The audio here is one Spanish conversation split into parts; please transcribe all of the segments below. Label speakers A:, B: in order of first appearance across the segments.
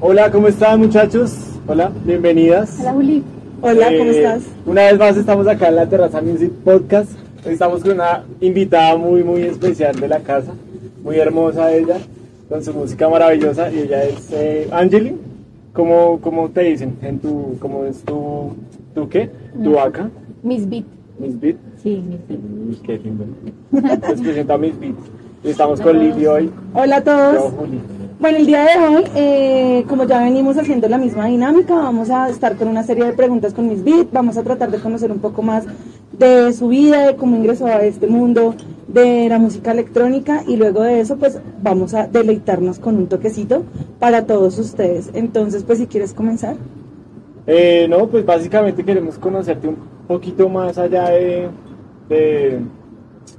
A: Hola, ¿cómo están muchachos? Hola, bienvenidas.
B: Hola Juli.
C: Hola, ¿cómo
A: Eh,
C: estás?
A: Una vez más estamos acá en la Terraza Music Podcast. Hoy estamos con una invitada muy, muy especial de la casa. Muy hermosa ella, con su música maravillosa. Y ella es eh, Angeli. ¿Cómo, ¿Cómo te dicen? En tu, ¿Cómo es tu, tu qué? Tu acá,
B: Miss Beat.
A: Miss Beat.
B: Sí, Miss Beat.
A: Uy, qué lindo. Les presento a Miss Beat. Y estamos con Lili hoy.
C: Hola a
A: Yo,
C: todos.
A: Juli.
C: Bueno, el día de hoy, eh, como ya venimos haciendo la misma dinámica, vamos a estar con una serie de preguntas con Miss Beat. Vamos a tratar de conocer un poco más de su vida, de cómo ingresó a este mundo de la música electrónica y luego de eso, pues vamos a deleitarnos con un toquecito para todos ustedes. Entonces, pues si quieres comenzar.
A: Eh, no, pues básicamente queremos conocerte un poquito más allá de, de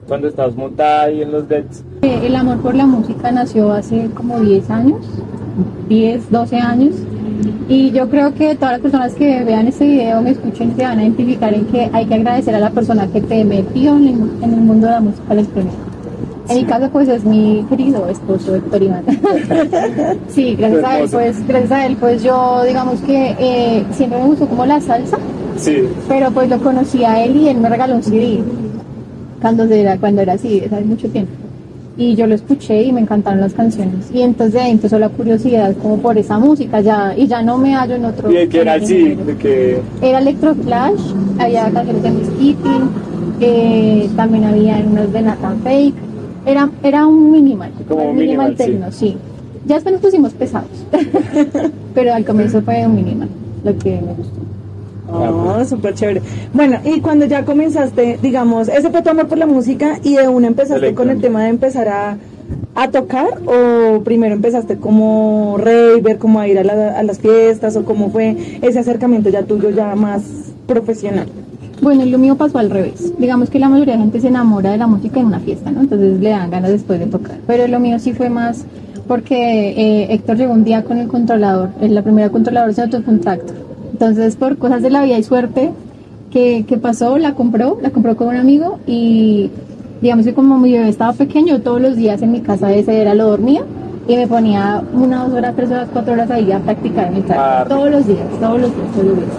A: cuando estás montada ahí en los Deads.
B: Eh, El amor por la música nació hace como 10 años, 10, 12 años. Y yo creo que todas las personas que vean este video, me escuchen, se van a identificar en que hay que agradecer a la persona que te metió en el, mundo de la música electrónica. En mi caso, pues es mi querido esposo Héctor Iván. sí, gracias a él, pues, gracias a él, pues yo, digamos que eh, siempre me gustó como la salsa.
A: Sí,
B: Pero pues lo conocí a él y él me regaló un CD cuando era, cuando era así, hace mucho tiempo. Y yo lo escuché y me encantaron las canciones. Y entonces de ahí empezó la curiosidad como por esa música ya, y ya no me hallo en otro.
A: y de que era así, de que
B: Era Electroflash, había canciones de Miss Kitty, eh, también había unas de Nathan Fake. Era, era un minimal,
A: Como
B: un
A: minimal,
B: minimal techno, sí. Ya después nos pusimos pesados, pero al comienzo fue un minimal, lo que me gustó.
C: Oh, súper chévere. Bueno, y cuando ya comenzaste, digamos, ese fue tu amor por la música y de una empezaste con el tema de empezar a, a tocar o primero empezaste como raver, como a ir a, la- a las fiestas o cómo fue ese acercamiento ya tuyo ya más profesional.
B: Bueno, lo mío pasó al revés. Digamos que la mayoría de gente se enamora de la música en una fiesta, ¿no? Entonces le dan ganas después de tocar. Pero lo mío sí fue más porque eh, Héctor llegó un día con el controlador. eh, La primera controlador se fue un tractor. Entonces, por cosas de la vida y suerte que, que pasó, la compró, la compró con un amigo y digamos que como mi bebé estaba pequeño, todos los días en mi casa ese era lo dormía y me ponía una, dos horas, tres horas, cuatro horas ahí a practicar en el.
A: Ah,
B: todos los días, todos los días, todos los días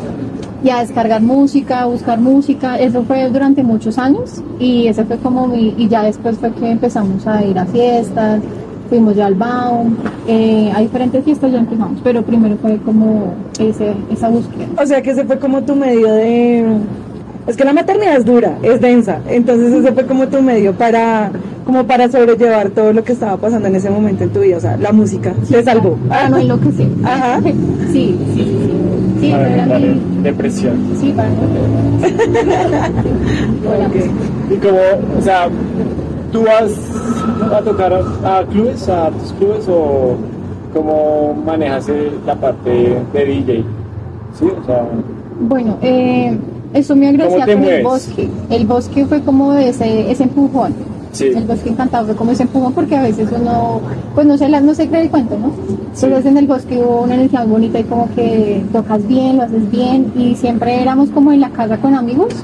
B: y a descargar música, a buscar música. Eso fue durante muchos años y ese fue como mi, y ya después fue que empezamos a ir a fiestas, fuimos ya al Baum, eh, a diferentes fiestas ya empezamos, pero primero fue como ese, esa búsqueda.
C: O sea que ese fue como tu medio de... Es que la maternidad es dura, es densa, entonces ese fue como tu medio para como para sobrellevar todo lo que estaba pasando en ese momento en tu vida, o sea, la música te salvó.
B: Para no enloquecer.
C: Ajá.
B: Sí, sí, sí. sí. Sí,
A: para depresión.
B: sí, para no enloquecer.
A: Y como, o sea, ¿tú vas a tocar a, clubes, a tus clubes o cómo manejas la parte de DJ? Sí, o sea,
B: Bueno, eh, eso me
A: ¿Cómo
B: agradecía con el bosque. El bosque fue como ese, ese empujón.
A: Sí.
B: El bosque encantado fue como ese empujón porque a veces uno, pues no se, la- no se cree el cuento, ¿no? Entonces en el bosque hubo una energía muy bonita y como que tocas bien, lo haces bien y siempre éramos como en la casa con amigos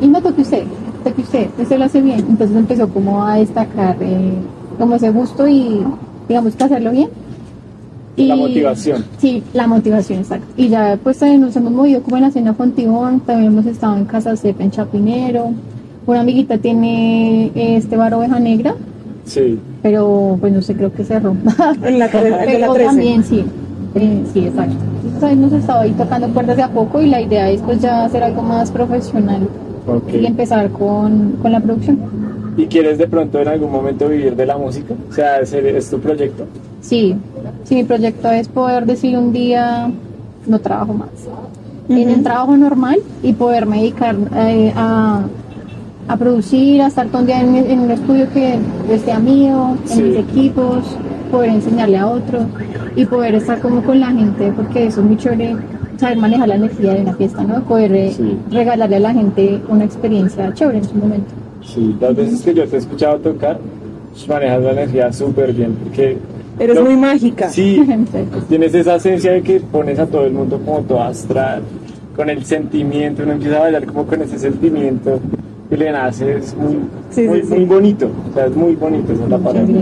B: y no toque usted, toque usted, usted lo hace bien. Entonces empezó como a destacar eh, como ese gusto y digamos que hacerlo bien.
A: La motivación.
B: Sí, la motivación, exacto. Y ya pues también nos hemos movido como en la cena Fontibón, también hemos estado en Casa Cepa en Chapinero. Una amiguita tiene eh, este bar Oveja Negra,
A: sí.
B: pero pues no sé, creo que cerró.
C: En la, tre- de la
B: pero
C: 13.
B: también sí, eh, sí, exacto. Entonces hemos estado ahí tocando puertas de a poco y la idea es pues ya hacer algo más profesional Y empezar con, con la producción.
A: ¿Y quieres de pronto en algún momento vivir de la música? O sea, ¿ese ¿es tu proyecto?
B: Sí, sí, mi proyecto es poder decir un día, no trabajo más. En el trabajo normal y poderme dedicar eh, a, a producir, a estar todo un día en, un estudio que sea mío, en
A: Sí.
B: mis equipos, poder enseñarle a otro y poder estar como con la gente, porque eso es muy chévere, saber manejar la energía de una fiesta, ¿no? Poder eh,
A: Sí.
B: regalarle a la gente una experiencia chévere en su momento.
A: Sí, las veces que yo te he escuchado tocar, manejas la energía súper bien, porque...
C: Eres
A: lo-
C: muy mágica.
A: Sí, tienes esa esencia de que pones a todo el mundo como todo astral, con el sentimiento, uno empieza a bailar como con ese sentimiento que le nace, es muy,
C: Sí,
A: muy,
C: sí, sí.
A: muy bonito, o sea, es muy bonito, esa es la palabra.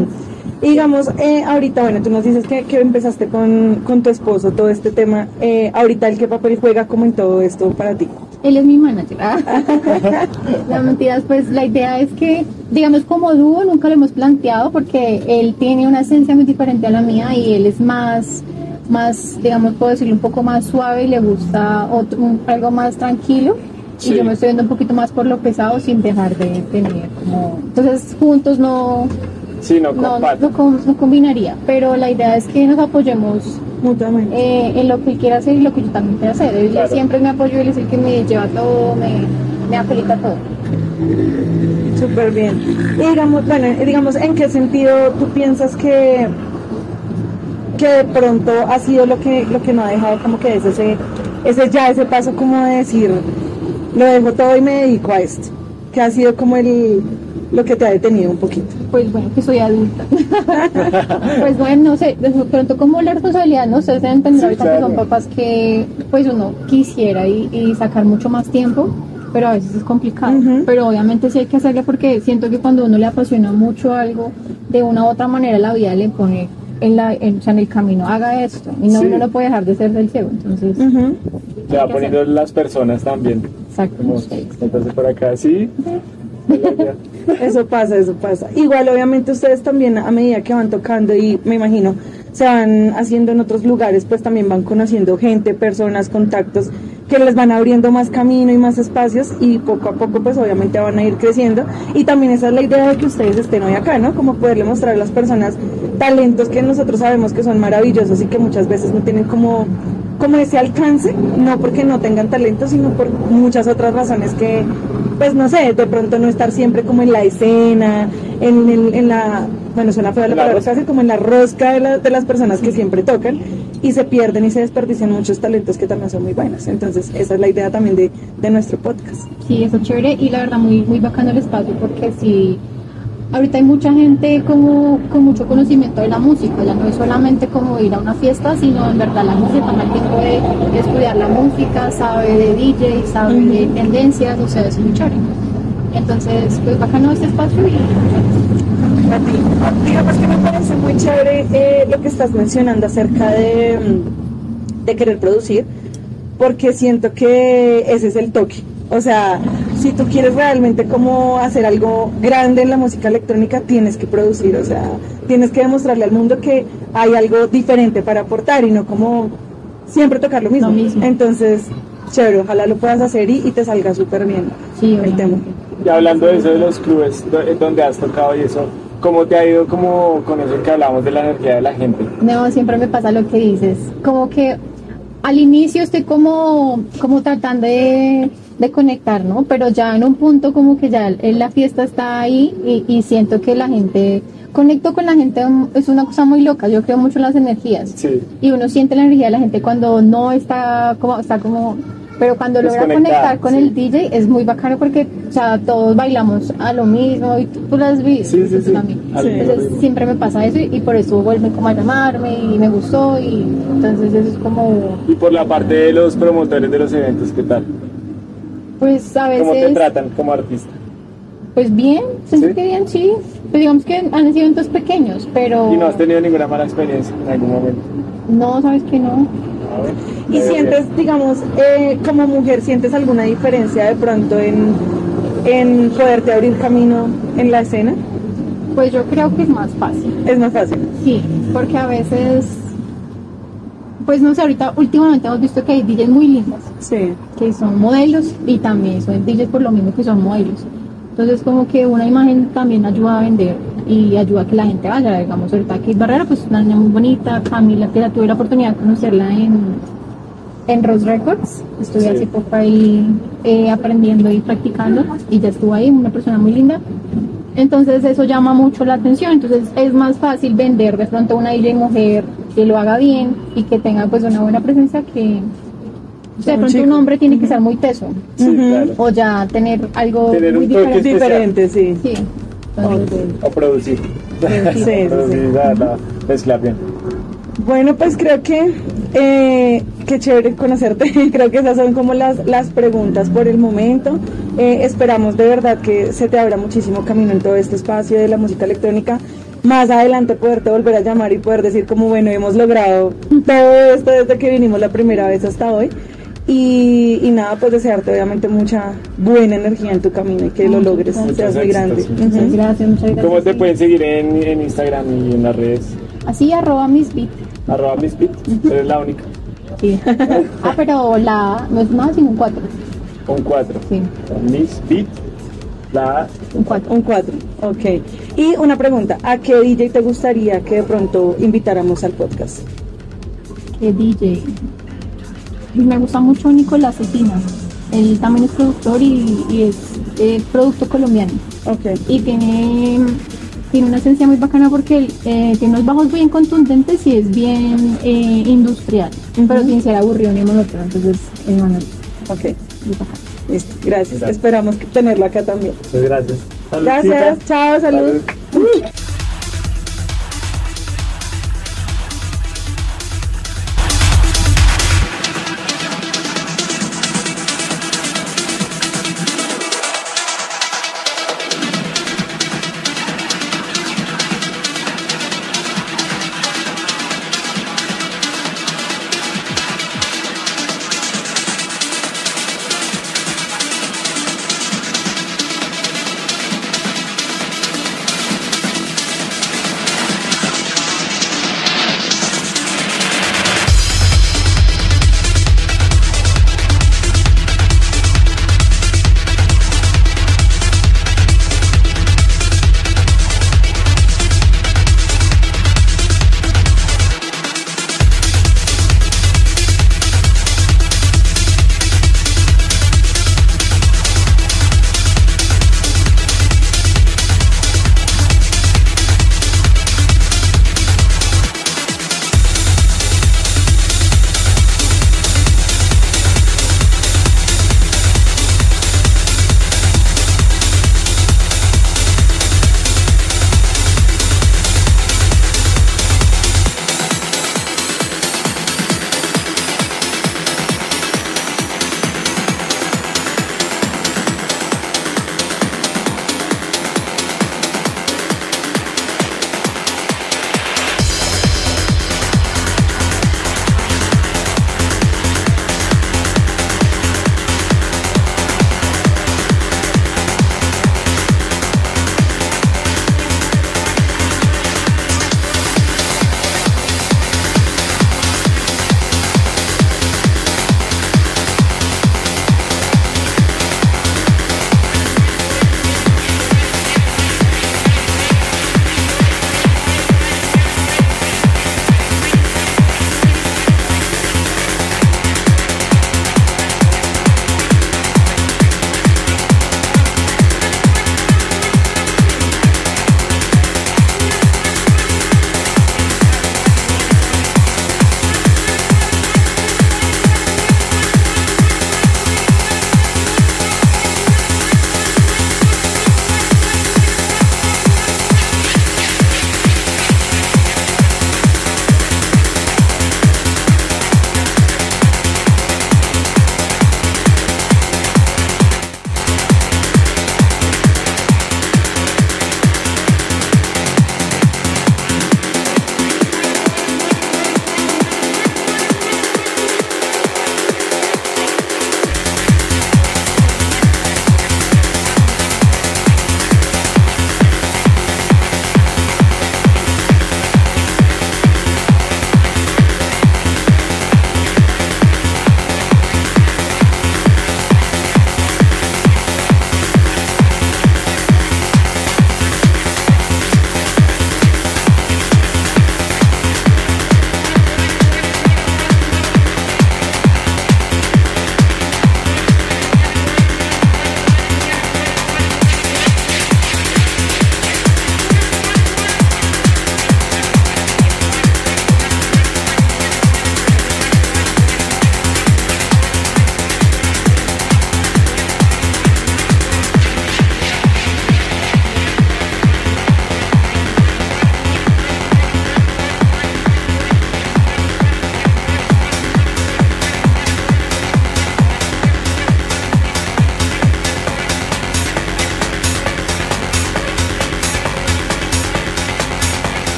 C: Y digamos, eh, ahorita, bueno, tú nos dices que, que empezaste con, con tu esposo todo este tema. Eh, ahorita, ¿el qué papel juega como en todo esto para ti?
B: Él es mi manager. no mentiras, pues la idea es que, digamos, como dúo nunca lo hemos planteado porque él tiene una esencia muy diferente a la mía y él es más, más, digamos, puedo decirlo, un poco más suave y le gusta otro, un- algo más tranquilo.
A: Sí.
B: Y yo me estoy viendo un poquito más por lo pesado sin dejar de tener como... Entonces juntos no,
A: Sí, no
B: no, no, combinaría, pero la idea es que nos apoyemos
C: Mutuamente.
B: eh, en lo que él quiera hacer y lo que yo también quiero hacer. Él
A: Claro.
B: siempre me apoyó, él es el que me lleva todo, me, me aplica todo.
C: Súper bien. Y digamos, bueno, digamos, ¿en qué sentido tú piensas que, que de pronto ha sido lo que, lo que no ha dejado como que es ese, ese ya ese paso como de decir, lo dejo todo y me dedico a esto? Que ha sido como el, lo que te ha detenido un poquito.
B: Pues bueno, que soy adulta. pues bueno, no sé, de pronto como la responsabilidad, no sé, se deben entender
A: Sí,
B: ahorita que
A: claro.
B: son papás que pues uno quisiera y, y sacar mucho más tiempo, pero a veces es complicado.
C: Ujú.
B: Pero obviamente sí hay que hacerlo porque siento que cuando uno le apasiona mucho algo, de una u otra manera la vida le pone en, la, en, o sea, en el camino, haga esto. Y no,
A: Sí.
B: uno no puede dejar de ser del ciego. Entonces,
C: Ujú.
A: Se va poniendo
B: hacerlo.
A: las personas también.
B: exacto.
A: Como, por acá, sí. Hola, ya.
C: Eso pasa, eso pasa. Igual, obviamente, ustedes también a medida que van tocando y me imagino se van haciendo en otros lugares, pues también van conociendo gente, personas, contactos que les van abriendo más camino y más espacios y poco a poco, pues obviamente van a ir creciendo. Y también esa es la idea de que ustedes estén hoy acá, ¿no? Como poderle mostrar a las personas talentos que nosotros sabemos que son maravillosos y que muchas veces no tienen como como ese alcance, no porque no tengan talento, sino por muchas otras razones que, pues no sé, de pronto no estar siempre como en la escena, en, el- en la, bueno, suena feo la
A: La
C: palabra casi, como en la rosca de, la- de las personas que siempre tocan y se pierden y se desperdician muchos talentos que también son muy buenos. Entonces, esa es la idea también de, de nuestro podcast.
B: Sí, eso es chévere y la verdad muy, muy bacano el espacio porque sí, ahorita hay mucha gente como con mucho conocimiento de la música, ya no es solamente como ir a una fiesta, sino en verdad la música toma el tiempo de estudiar la música, sabe de DJ, sabe de tendencias, o sea, es muy chévere. Entonces, pues bacano este espacio y
C: A ti. Digamos que me parece muy chévere eh, lo que estás mencionando acerca de, de querer producir, porque siento que ese es el toque. O sea, si tú quieres realmente como hacer algo grande en la música electrónica, tienes que producir, o sea, tienes que demostrarle al mundo que hay algo diferente para aportar y no como siempre tocar lo mismo.
B: Lo mismo.
C: Entonces, chévere, ojalá lo puedas hacer y, y te salga súper bien
B: sí,
C: el tema.
A: Y hablando de eso de los clubes eh, donde has tocado y eso, ¿cómo te ha ido como con eso que hablamos de la energía de la gente?
B: No, siempre me pasa lo que dices. Como que al inicio estoy como, como tratando de, de conectar, ¿no? Pero ya en un punto como que ya la fiesta está ahí y, y siento que la gente, conecto con la gente, mm, es una cosa muy loca. Yo creo mucho en las energías.
A: Sí.
B: Y uno siente la energía de la gente cuando no está como, está como, pero cuando logra conectar con
A: sí.
B: el DJ es muy bacano porque, o sea, todos bailamos a lo mismo y tú, has visto.
A: Sí, sí, sí.
B: Entonces siempre me pasa eso y, y por eso vuelven como a llamarme y me gustó y entonces eso es como,
A: Y por la parte de los promotores de los eventos, ¿qué tal?
B: Pues a
A: ¿Cómo te
B: veces,
A: tratan como artista?
B: pues bien, siento
A: ¿Sí?
B: que bien, sí. Pues digamos que han sido eventos pequeños, pero
A: Y no has tenido ninguna mala experiencia en algún momento.
B: no, sabes que no.
A: A ver,
C: ¿Y sientes, digamos, eh, como mujer, sientes alguna diferencia de pronto en, en poderte abrir camino en la escena?
B: Pues yo creo que es más fácil.
C: Es más fácil.
B: Sí, porque a veces, pues no sé, ahorita últimamente hemos visto que hay DJs muy lindas,
C: Sí.
B: que son modelos y también son DJs por lo mismo que son modelos. Entonces como que una imagen también ayuda a vender y ayuda a que la gente vaya, digamos, ahorita Kate Barrera, pues una niña muy bonita, Camila, que la tuve la oportunidad de conocerla en, en Rose Records, estuve
A: Sí.
B: hace poco ahí eh, aprendiendo y practicando y ya estuvo ahí, una persona muy linda. Entonces eso llama mucho la atención, entonces es más fácil vender de pronto una DJ mujer que lo haga bien y que tenga pues una buena presencia que o sea, de
C: Un
B: pronto
C: chico.
B: un hombre tiene que ser muy teso
A: Sí, claro.
B: o ya tener algo
A: Tener
B: muy diferente.
C: Diferente, sí.
B: Sí. Entonces,
A: O producir.
C: sí, sí.
A: producir, la, la mezcla bien.
C: Bueno, pues creo que eh, qué chévere conocerte. creo que esas son como las, las preguntas por el momento. Eh, esperamos de verdad que se te abra muchísimo camino en todo este espacio de la música electrónica. Más adelante poderte volver a llamar y poder decir como bueno, hemos logrado todo esto desde que vinimos la primera vez hasta hoy. Y, y nada, pues desearte obviamente mucha buena energía en tu camino y que lo logres,
B: gracias.
C: seas muy grande.
A: Muchas
B: gracias, muchas gracias.
A: ¿Cómo te
B: sí.
A: pueden seguir en, en Instagram y en las redes?
B: Así, arroba mis beat.
A: Arroba Mispit, eres la única.
B: Sí. ah, pero la no es nada, sino un 4.
A: Un 4.
B: Sí,
A: Mispit, la
B: un 4.
C: Un 4, ok. Y una pregunta, ¿a qué DJ te gustaría que de pronto invitáramos al podcast?
B: ¿Qué DJ? Me gusta mucho Nicolás Cetina. Él también es productor y, y es eh, producto colombiano.
C: Ok.
B: Y tiene, tiene una esencia muy bacana porque él, eh, tiene unos bajos bien contundentes y es bien eh, industrial, pero sin ser aburrido ni monótono. Entonces, eh, bueno,
C: Ok. Listo, gracias.
A: Gracias.
C: Esperamos tenerlo acá también.
A: Muchas gracias. Salud,
C: Gracias,
A: chicas.
C: chao, salud.
A: Salud.